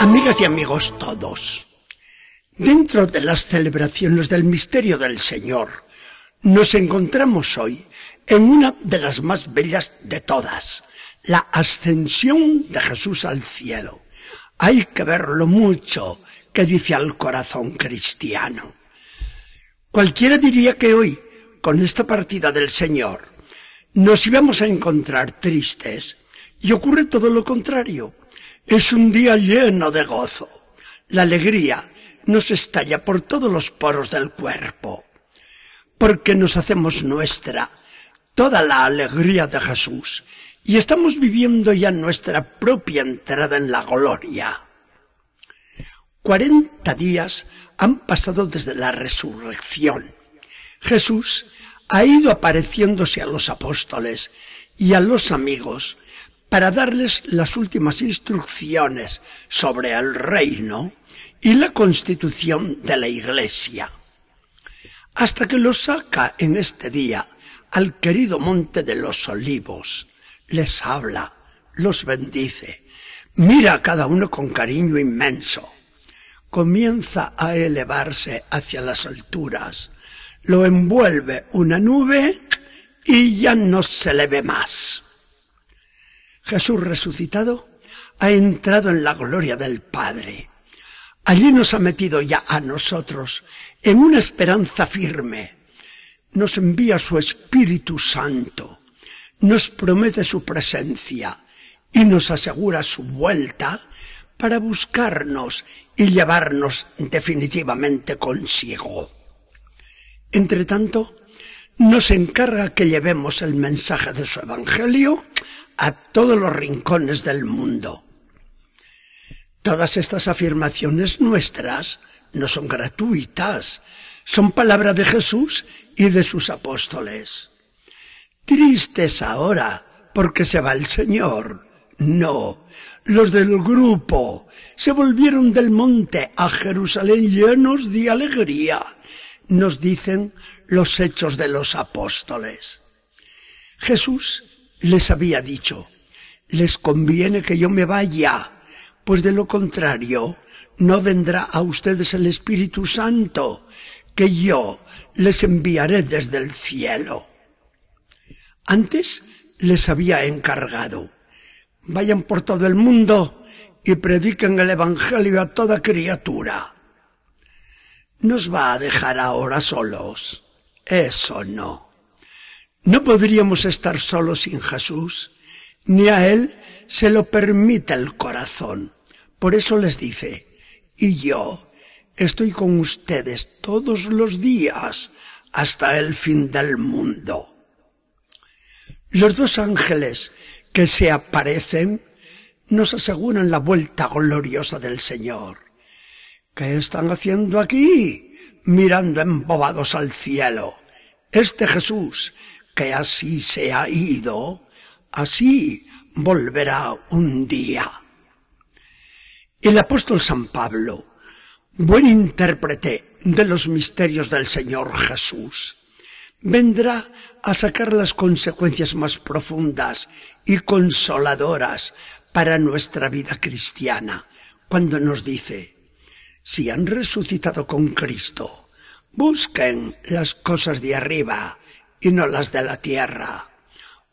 Amigas y amigos todos, dentro de las celebraciones del misterio del Señor, nos encontramos hoy en una de las más bellas de todas, la ascensión de Jesús al cielo. Hay que verlo mucho, que dice al corazón cristiano. Cualquiera diría que hoy, con esta partida del Señor, nos íbamos a encontrar tristes, y ocurre todo lo contrario. Es un día lleno de gozo. La alegría nos estalla por todos los poros del cuerpo, porque nos hacemos nuestra toda la alegría de Jesús y estamos viviendo ya nuestra propia entrada en la gloria. Cuarenta días han pasado desde la resurrección. Jesús ha ido apareciéndose a los apóstoles y a los amigos para darles las últimas instrucciones sobre el reino y la constitución de la iglesia. Hasta que los saca en este día al querido monte de los olivos, les habla, los bendice, mira a cada uno con cariño inmenso, comienza a elevarse hacia las alturas, lo envuelve una nube y ya no se le ve más. Jesús resucitado ha entrado en la gloria del Padre. Allí nos ha metido ya a nosotros en una esperanza firme. Nos envía su Espíritu Santo, nos promete su presencia y nos asegura su vuelta para buscarnos y llevarnos definitivamente consigo. Entre tanto, nos encarga que llevemos el mensaje de su Evangelio a todos los rincones del mundo. Todas estas afirmaciones nuestras no son gratuitas, son palabra de Jesús y de sus apóstoles. Tristes ahora porque se va el Señor. No, los del grupo se volvieron del monte a Jerusalén llenos de alegría, nos dicen los hechos de los apóstoles. Jesús les había dicho, les conviene que yo me vaya, pues de lo contrario no vendrá a ustedes el Espíritu Santo, que yo les enviaré desde el cielo. Antes les había encargado, vayan por todo el mundo y prediquen el Evangelio a toda criatura. ¿Nos va a dejar ahora solos? Eso no. No podríamos estar solos sin Jesús, ni a Él se lo permite el corazón. Por eso les dice, y yo estoy con ustedes todos los días hasta el fin del mundo. Los dos ángeles que se aparecen nos aseguran la vuelta gloriosa del Señor. ¿Qué están haciendo aquí? Mirando embobados al cielo. Este Jesús, que así se ha ido, así volverá un día. El apóstol San Pablo, buen intérprete de los misterios del Señor Jesús, vendrá a sacar las consecuencias más profundas y consoladoras para nuestra vida cristiana, cuando nos dice, si han resucitado con Cristo, busquen las cosas de arriba y no las de la tierra.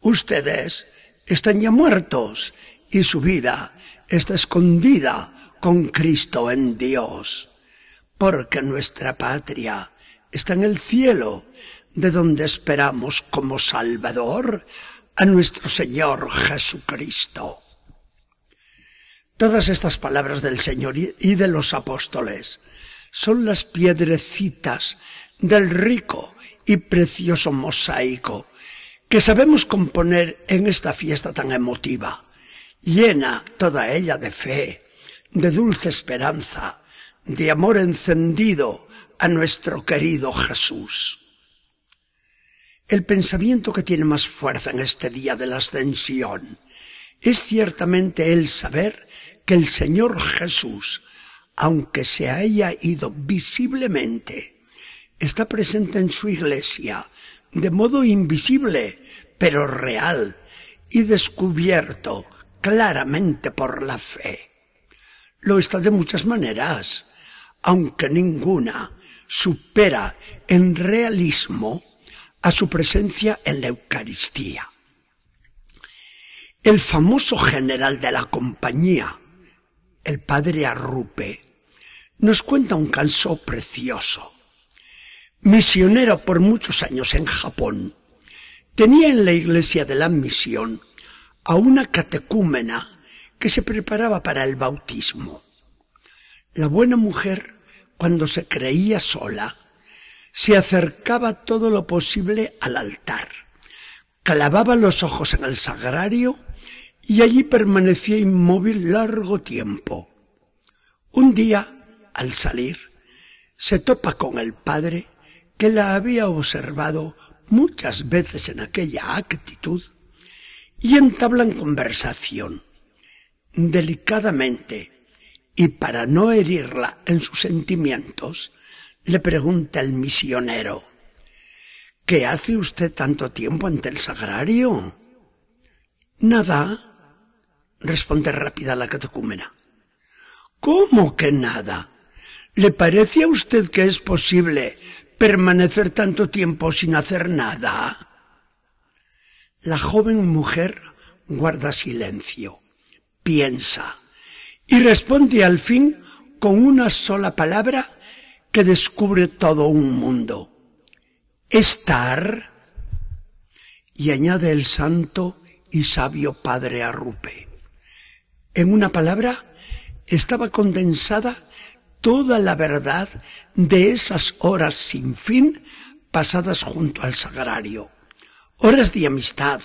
Ustedes están ya muertos y su vida está escondida con Cristo en Dios, porque nuestra patria está en el cielo, de donde esperamos como Salvador a nuestro Señor Jesucristo. Todas estas palabras del Señor y de los apóstoles son las piedrecitas del rico y precioso mosaico que sabemos componer en esta fiesta tan emotiva, llena toda ella de fe, de dulce esperanza, de amor encendido a nuestro querido Jesús. El pensamiento que tiene más fuerza en este día de la ascensión es ciertamente el saber que el Señor Jesús, aunque se haya ido visiblemente, está presente en su iglesia de modo invisible, pero real y descubierto claramente por la fe. lo está de muchas maneras, aunque ninguna supera en realismo a su presencia en la Eucaristía. El famoso general de la compañía, el padre Arrupe, nos cuenta un caso precioso. Misionero por muchos años en Japón, tenía en la iglesia de la misión a una catecúmena que se preparaba para el bautismo. La buena mujer, cuando se creía sola, se acercaba todo lo posible al altar, clavaba los ojos en el sagrario y allí permanecía inmóvil largo tiempo. Un día, al salir, se topa con el padre que la había observado muchas veces en aquella actitud y entablan conversación. Delicadamente, y para no herirla en sus sentimientos, le pregunta el misionero, ¿qué hace usted tanto tiempo ante el sagrario? Nada, responde rápida la catecúmena. ¿Cómo que nada? ¿Le parece a usted que es posible permanecer tanto tiempo sin hacer nada? La joven mujer guarda silencio, piensa y responde al fin con una sola palabra que descubre todo un mundo. Estar. Y añade el santo y sabio padre Arrupe. En una palabra, estaba condensada toda la verdad de esas horas sin fin pasadas junto al sagrario. Horas de amistad,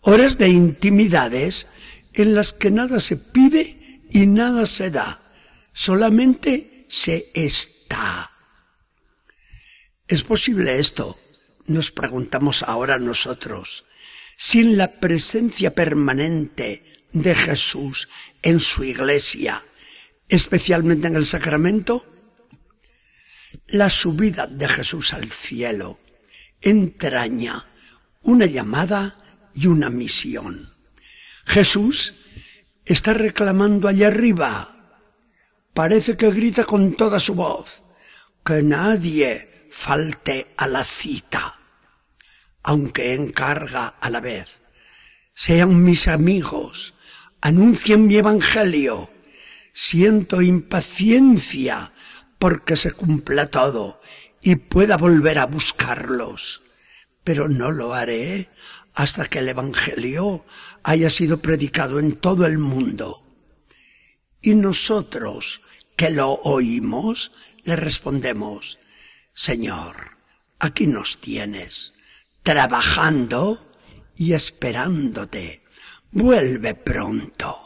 horas de intimidades en las que nada se pide y nada se da, solamente se está. ¿Es posible esto? Nos preguntamos ahora nosotros. Sin la presencia permanente de Jesús en su iglesia, especialmente en el sacramento? La subida de Jesús al cielo entraña una llamada y una misión. Jesús está reclamando allá arriba. Parece que grita con toda su voz. Que nadie falte a la cita, aunque encarga a la vez. Sean mis amigos, anuncien mi evangelio. Siento impaciencia porque se cumpla todo y pueda volver a buscarlos. Pero no lo haré hasta que el evangelio haya sido predicado en todo el mundo. Y nosotros, que lo oímos, le respondemos, Señor, aquí nos tienes, trabajando y esperándote vuelve pronto.